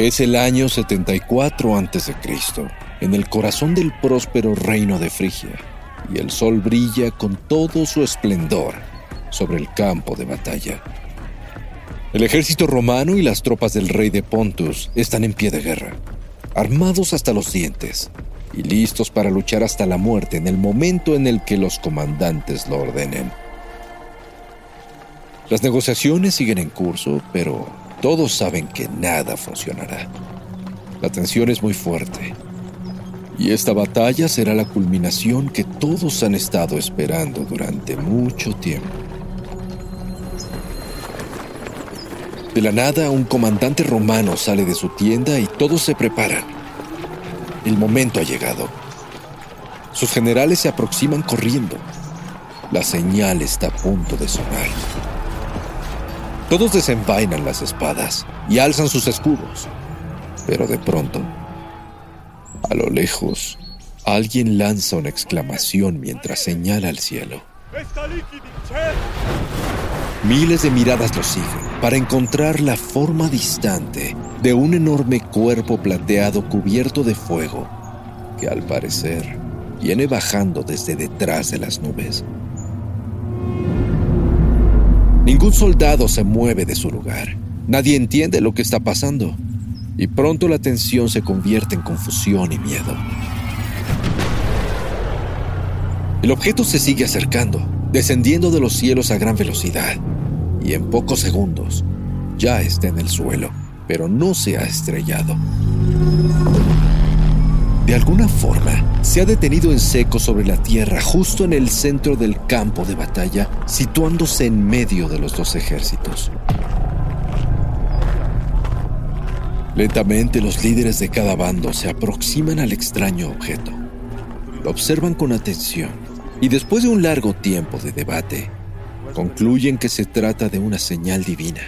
Es el año 74 a.C., en el corazón del próspero reino de Frigia, y el sol brilla con todo su esplendor sobre el campo de batalla. El ejército romano y las tropas del rey de Pontus están en pie de guerra, armados hasta los dientes y listos para luchar hasta la muerte en el momento en el que los comandantes lo ordenen. Las negociaciones siguen en curso, pero todos saben que nada funcionará. La tensión es muy fuerte. Y esta batalla será la culminación que todos han estado esperando durante mucho tiempo. De la nada, un comandante romano sale de su tienda y todos se preparan. El momento ha llegado. Sus generales se aproximan corriendo. La señal está a punto de sonar. Todos desenvainan las espadas y alzan sus escudos. Pero de pronto, a lo lejos, alguien lanza una exclamación mientras señala al cielo. Miles de miradas lo siguen para encontrar la forma distante de un enorme cuerpo plateado cubierto de fuego que al parecer viene bajando desde detrás de las nubes. Ningún soldado se mueve de su lugar. Nadie entiende lo que está pasando. Y pronto la tensión se convierte en confusión y miedo. El objeto se sigue acercando, descendiendo de los cielos a gran velocidad y en pocos segundos ya está en el suelo, pero no se ha estrellado. De alguna forma, se ha detenido en seco sobre la tierra, justo en el centro del campo de batalla, situándose en medio de los dos ejércitos. Lentamente los líderes de cada bando se aproximan al extraño objeto. Lo observan con atención y después de un largo tiempo de debate, concluyen que se trata de una señal divina.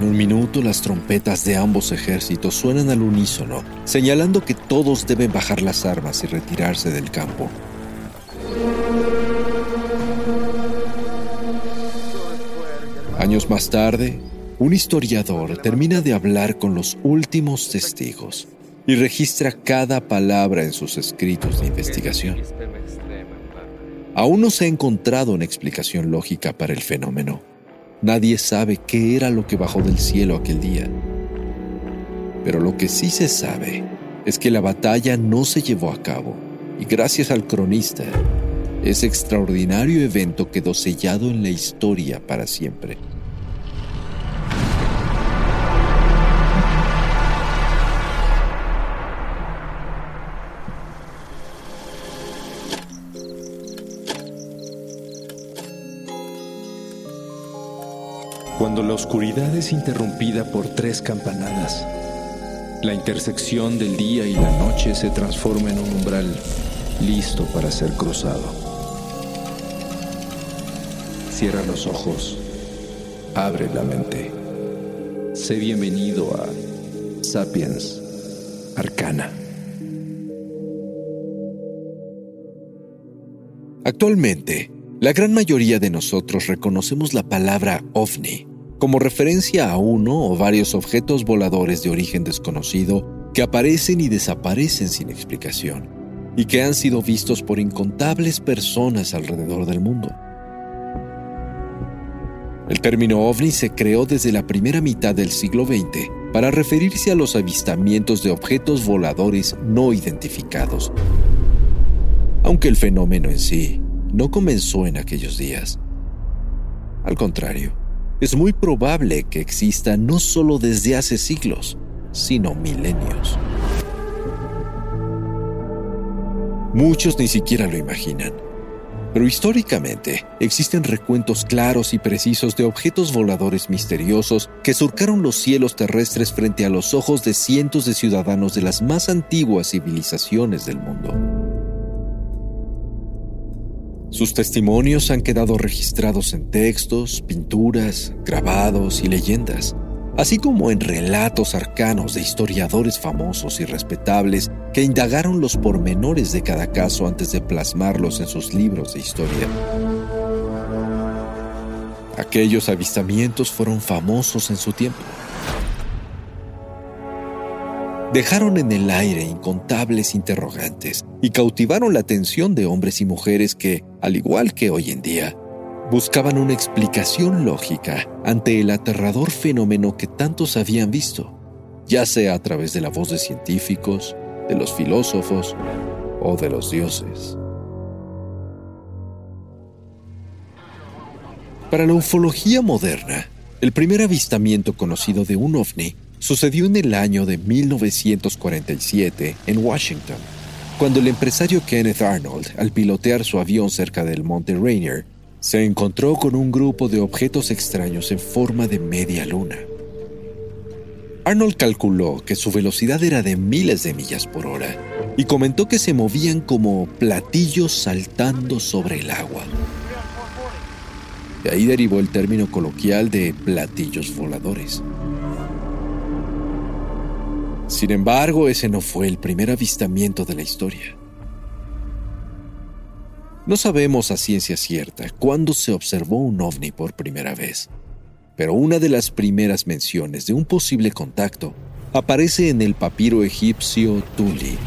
En un minuto las trompetas de ambos ejércitos suenan al unísono, señalando que todos deben bajar las armas y retirarse del campo. Años más tarde, un historiador termina de hablar con los últimos testigos y registra cada palabra en sus escritos de investigación. Aún no se ha encontrado una explicación lógica para el fenómeno. Nadie sabe qué era lo que bajó del cielo aquel día. Pero lo que sí se sabe es que la batalla no se llevó a cabo y gracias al cronista, ese extraordinario evento quedó sellado en la historia para siempre. Oscuridad es interrumpida por tres campanadas. La intersección del día y la noche se transforma en un umbral listo para ser cruzado. Cierra los ojos, abre la mente. Sé bienvenido a Sapiens Arcana. Actualmente, la gran mayoría de nosotros reconocemos la palabra ovni como referencia a uno o varios objetos voladores de origen desconocido que aparecen y desaparecen sin explicación, y que han sido vistos por incontables personas alrededor del mundo. El término ovni se creó desde la primera mitad del siglo XX para referirse a los avistamientos de objetos voladores no identificados, aunque el fenómeno en sí no comenzó en aquellos días. Al contrario, es muy probable que exista no solo desde hace siglos, sino milenios. Muchos ni siquiera lo imaginan, Pero históricamente existen recuentos claros y precisos de objetos voladores misteriosos que surcaron los cielos terrestres frente a los ojos de cientos de ciudadanos de las más antiguas civilizaciones del mundo. Sus testimonios han quedado registrados en textos, pinturas, grabados y leyendas, así como en relatos arcanos de historiadores famosos y respetables que indagaron los pormenores de cada caso antes de plasmarlos en sus libros de historia. Aquellos avistamientos fueron famosos en su tiempo dejaron en el aire incontables interrogantes y cautivaron la atención de hombres y mujeres que, al igual que hoy en día, buscaban una explicación lógica ante el aterrador fenómeno que tantos habían visto, ya sea a través de la voz de científicos, de los filósofos o de los dioses. Para la ufología moderna, el primer avistamiento conocido de un ovni sucedió en el año de 1947 en Washington, cuando el empresario Kenneth Arnold, al pilotear su avión cerca del Monte Rainier, se encontró con un grupo de objetos extraños en forma de media luna. Arnold calculó que su velocidad era de miles de millas por hora y comentó que se movían como platillos saltando sobre el agua. De ahí derivó el término coloquial de platillos voladores. Sin embargo, ese no fue el primer avistamiento de la historia. No sabemos a ciencia cierta cuándo se observó un ovni por primera vez, pero una de las primeras menciones de un posible contacto aparece en el papiro egipcio Tuli,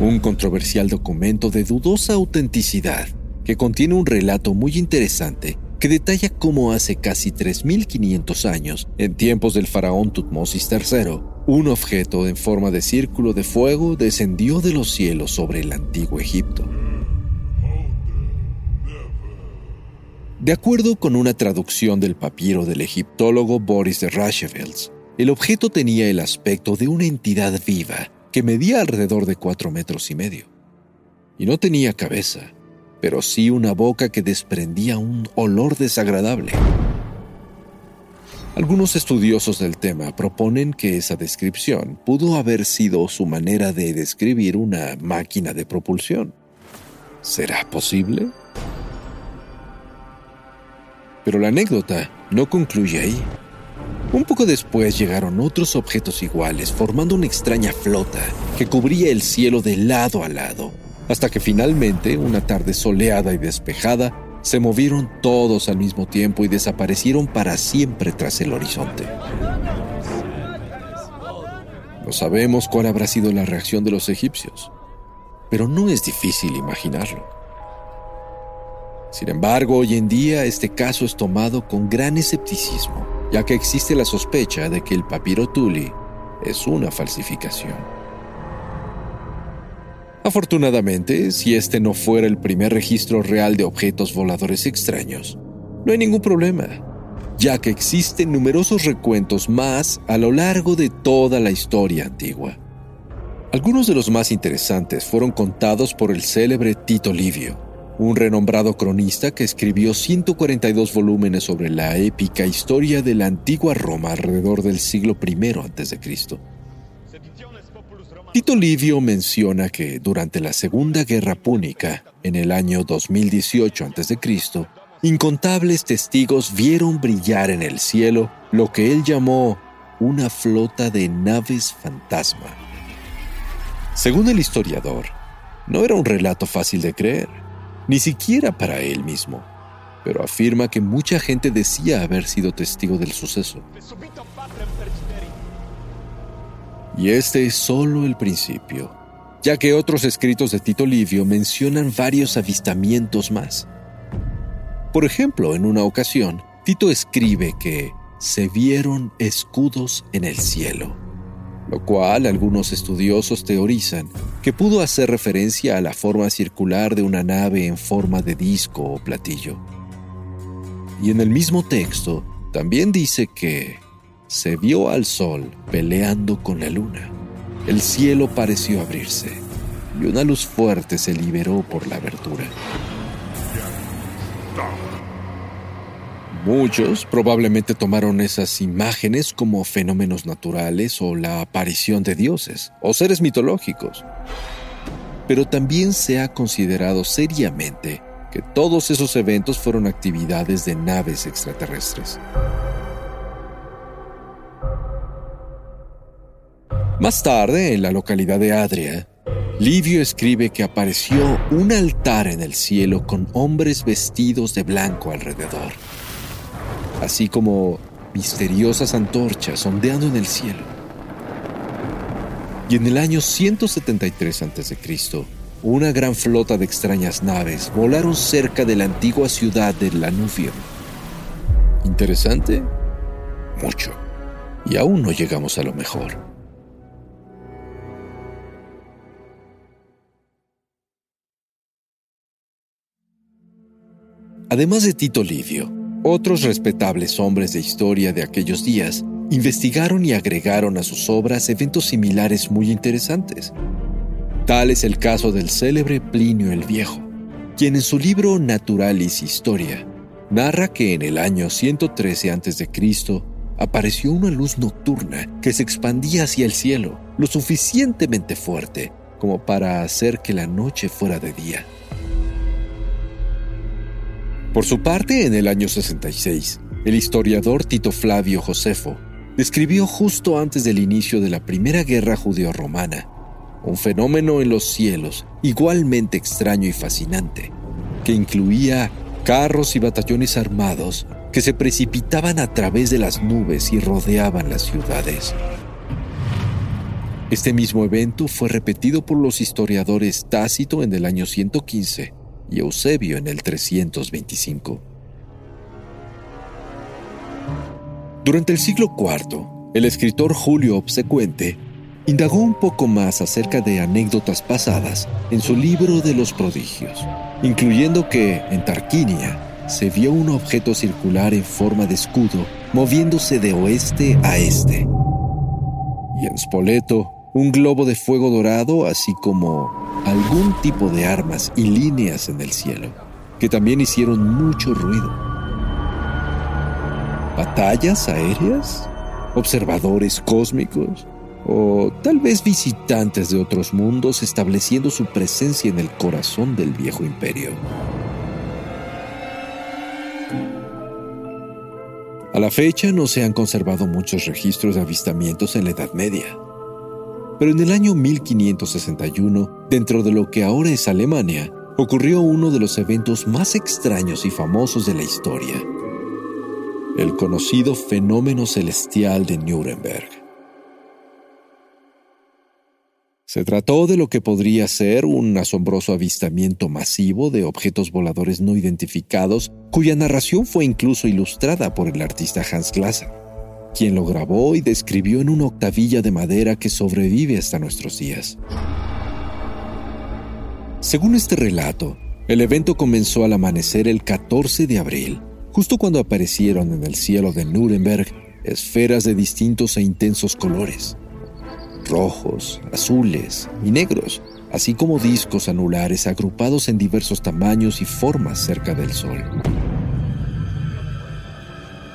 un controversial documento de dudosa autenticidad que contiene un relato muy interesante que detalla cómo hace casi 3.500 años, en tiempos del faraón Tutmosis III, un objeto en forma de círculo de fuego descendió de los cielos sobre el antiguo Egipto. De acuerdo con una traducción del papiro del egiptólogo Boris de Rashevels, el objeto tenía el aspecto de una entidad viva que medía alrededor de cuatro metros y medio. Y no tenía cabeza, pero sí una boca que desprendía un olor desagradable. Algunos estudiosos del tema proponen que esa descripción pudo haber sido su manera de describir una máquina de propulsión. ¿Será posible? Pero la anécdota no concluye ahí. Un poco después llegaron otros objetos iguales formando una extraña flota que cubría el cielo de lado a lado, hasta que finalmente, una tarde soleada y despejada, se movieron todos al mismo tiempo y desaparecieron para siempre tras el horizonte. No sabemos cuál habrá sido la reacción de los egipcios, pero no es difícil imaginarlo. Sin embargo, hoy en día este caso es tomado con gran escepticismo, ya que existe la sospecha de que el papiro Tuli es una falsificación. Afortunadamente, si este no fuera el primer registro real de objetos voladores extraños, no hay ningún problema, ya que existen numerosos recuentos más a lo largo de toda la historia antigua. Algunos de los más interesantes fueron contados por el célebre Tito Livio, un renombrado cronista que escribió 142 volúmenes sobre la épica historia de la antigua Roma alrededor del siglo I a.C. Tito Livio menciona que durante la Segunda Guerra Púnica, en el año 2018 a.C., incontables testigos vieron brillar en el cielo lo que él llamó una flota de naves fantasma. Según el historiador, no era un relato fácil de creer, ni siquiera para él mismo, pero afirma que mucha gente decía haber sido testigo del suceso. Y este es solo el principio, ya que otros escritos de Tito Livio mencionan varios avistamientos más. Por ejemplo, en una ocasión, Tito escribe que se vieron escudos en el cielo, lo cual algunos estudiosos teorizan que pudo hacer referencia a la forma circular de una nave en forma de disco o platillo. Y en el mismo texto también dice que se vio al sol peleando con la luna. El cielo pareció abrirse y una luz fuerte se liberó por la abertura. Muchos probablemente tomaron esas imágenes como fenómenos naturales o la aparición de dioses o seres mitológicos. Pero también se ha considerado seriamente que todos esos eventos fueron actividades de naves extraterrestres. Más tarde, en la localidad de Adria, Livio escribe que apareció un altar en el cielo con hombres vestidos de blanco alrededor, así como misteriosas antorchas ondeando en el cielo. Y en el año 173 a.C., una gran flota de extrañas naves volaron cerca de la antigua ciudad de Lanufio. ¿Interesante? Mucho. Y aún no llegamos a lo mejor. Además de Tito Livio, otros respetables hombres de historia de aquellos días investigaron y agregaron a sus obras eventos similares muy interesantes. Tal es el caso del célebre Plinio el Viejo, quien en su libro Naturalis Historia narra que en el año 113 a.C. apareció una luz nocturna que se expandía hacia el cielo, lo suficientemente fuerte como para hacer que la noche fuera de día. Por su parte, en el año 66, el historiador Tito Flavio Josefo describió justo antes del inicio de la Primera Guerra Judeo-Romana un fenómeno en los cielos igualmente extraño y fascinante, que incluía carros y batallones armados que se precipitaban a través de las nubes y rodeaban las ciudades. Este mismo evento fue repetido por los historiadores Tácito en el año 115 y Eusebio en el 325. Durante el siglo IV, el escritor Julio Obsecuente indagó un poco más acerca de anécdotas pasadas en su libro de los prodigios, incluyendo que en Tarquinia se vio un objeto circular en forma de escudo moviéndose de oeste a este. Y en Spoleto, un globo de fuego dorado, así como algún tipo de armas y líneas en el cielo, que también hicieron mucho ruido. ¿Batallas aéreas? ¿Observadores cósmicos? o tal vez visitantes de otros mundos estableciendo su presencia en el corazón del viejo imperio. A la fecha no se han conservado muchos registros de avistamientos en la Edad Media, pero en el año 1561, dentro de lo que ahora es Alemania, ocurrió uno de los eventos más extraños y famosos de la historia, el conocido fenómeno celestial de Nuremberg. Se trató de lo que podría ser un asombroso avistamiento masivo de objetos voladores no identificados, cuya narración fue incluso ilustrada por el artista Hans Glasser, quien lo grabó y describió en una octavilla de madera que sobrevive hasta nuestros días. Según este relato, el evento comenzó al amanecer el 14 de abril, justo cuando aparecieron en el cielo de Nuremberg esferas de distintos e intensos colores rojos, azules y negros, así como discos anulares agrupados en diversos tamaños y formas cerca del Sol.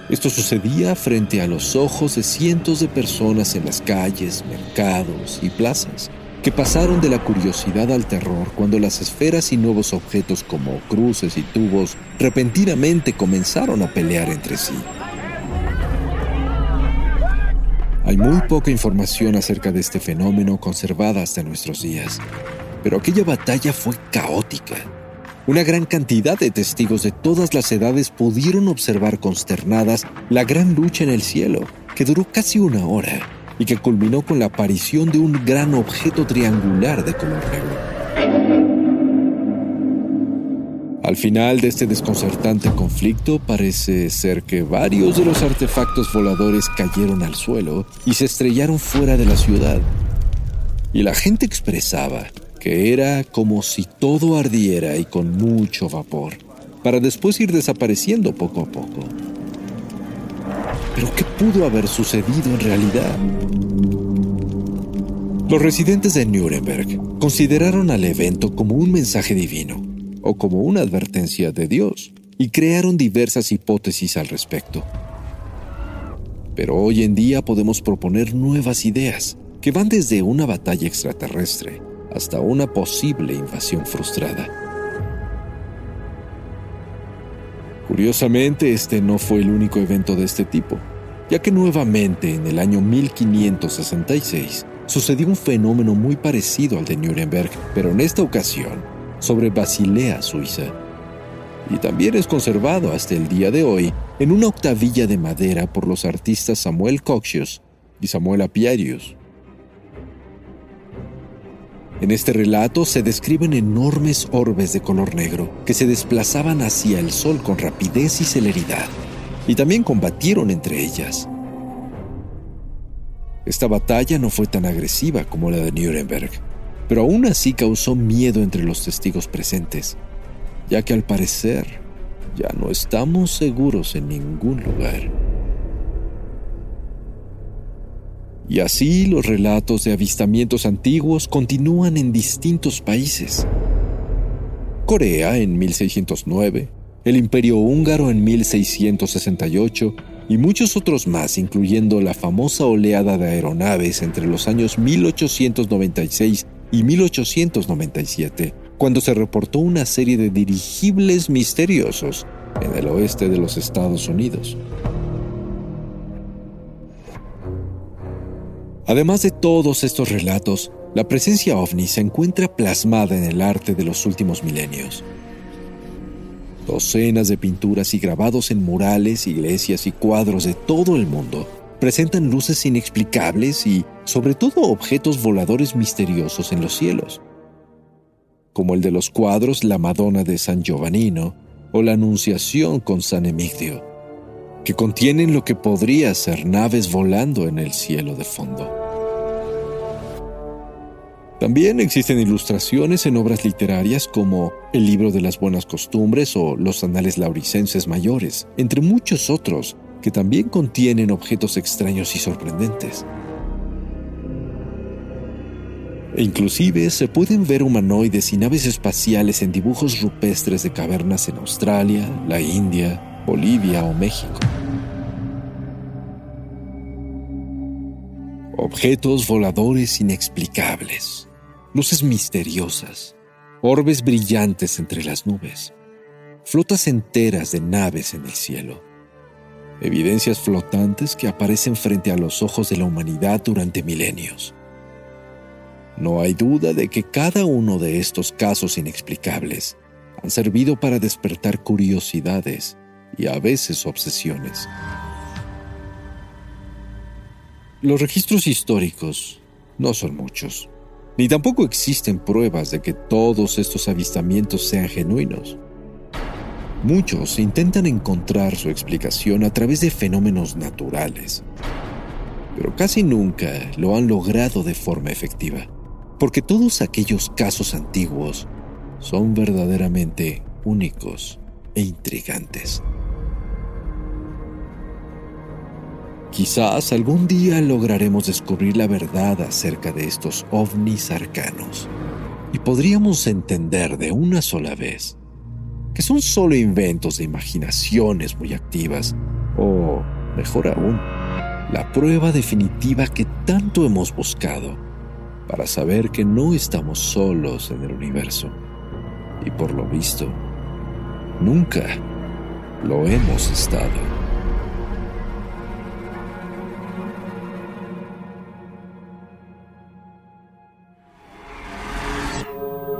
Esto sucedía frente a los ojos de cientos de personas en las calles, mercados y plazas, que pasaron de la curiosidad al terror cuando las esferas y nuevos objetos como cruces y tubos repentinamente comenzaron a pelear entre sí. Hay muy poca información acerca de este fenómeno conservada hasta nuestros días, pero aquella batalla fue caótica. Una gran cantidad de testigos de todas las edades pudieron observar consternadas la gran lucha en el cielo, que duró casi una hora y que culminó con la aparición de un gran objeto triangular de color negro. Al final de este desconcertante conflicto parece ser que varios de los artefactos voladores cayeron al suelo y se estrellaron fuera de la ciudad. Y la gente expresaba que era como si todo ardiera y con mucho vapor, para después ir desapareciendo poco a poco. Pero ¿qué pudo haber sucedido en realidad? Los residentes de Nuremberg consideraron al evento como un mensaje divino o como una advertencia de Dios, y crearon diversas hipótesis al respecto. Pero hoy en día podemos proponer nuevas ideas que van desde una batalla extraterrestre hasta una posible invasión frustrada. Curiosamente, este no fue el único evento de este tipo, ya que nuevamente en el año 1566 sucedió un fenómeno muy parecido al de Nuremberg, pero en esta ocasión sobre Basilea, Suiza. Y también es conservado hasta el día de hoy en una octavilla de madera por los artistas Samuel Coxius y Samuel Apiarius. En este relato se describen enormes orbes de color negro que se desplazaban hacia el sol con rapidez y celeridad, y también combatieron entre ellas. Esta batalla no fue tan agresiva como la de Nuremberg, pero aún así causó miedo entre los testigos presentes, ya que al parecer ya no estamos seguros en ningún lugar. Y así los relatos de avistamientos antiguos continúan en distintos países. Corea en 1609, el Imperio húngaro en 1668 y muchos otros más, incluyendo la famosa oleada de aeronaves entre los años 1896 y 1897, cuando se reportó una serie de dirigibles misteriosos en el oeste de los Estados Unidos. Además de todos estos relatos, la presencia ovni se encuentra plasmada en el arte de los últimos milenios. Docenas de pinturas y grabados en murales, iglesias y cuadros de todo el mundo presentan luces inexplicables y, sobre todo, objetos voladores misteriosos en los cielos, como el de los cuadros La Madonna de San Giovannino o la Anunciación con San Emigdio que contienen lo que podría ser naves volando en el cielo de fondo. También existen ilustraciones en obras literarias como El libro de las buenas costumbres o Los anales lauricenses mayores, entre muchos otros que también contienen objetos extraños y sorprendentes. E inclusive se pueden ver humanoides y naves espaciales en dibujos rupestres de cavernas en Australia, la India, Bolivia o México. Objetos voladores inexplicables, luces misteriosas, orbes brillantes entre las nubes, flotas enteras de naves en el cielo, evidencias flotantes que aparecen frente a los ojos de la humanidad durante milenios. No hay duda de que cada uno de estos casos inexplicables han servido para despertar curiosidades y a veces obsesiones. Los registros históricos no son muchos, ni tampoco existen pruebas de que todos estos avistamientos sean genuinos. Muchos intentan encontrar su explicación a través de fenómenos naturales, pero casi nunca lo han logrado de forma efectiva, porque todos aquellos casos antiguos son verdaderamente únicos e intrigantes. Quizás algún día lograremos descubrir la verdad acerca de estos ovnis arcanos y podríamos entender de una sola vez que son solo inventos de imaginaciones muy activas o, mejor aún, la prueba definitiva que tanto hemos buscado para saber que no estamos solos en el universo y por lo visto, nunca lo hemos estado.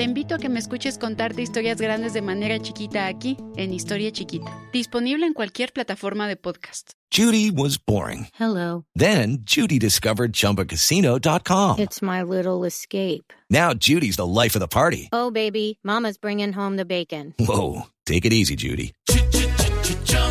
Te invito a que me escuches contarte historias grandes de manera chiquita aquí, en Historia Chiquita, disponible en cualquier plataforma de podcast. Judy was boring. Hello. Then Judy discovered ChumbaCasino.com. It's my little escape. Now Judy's the life of the party. Oh, baby, Mama's bringing home the bacon. Whoa, take it easy, Judy.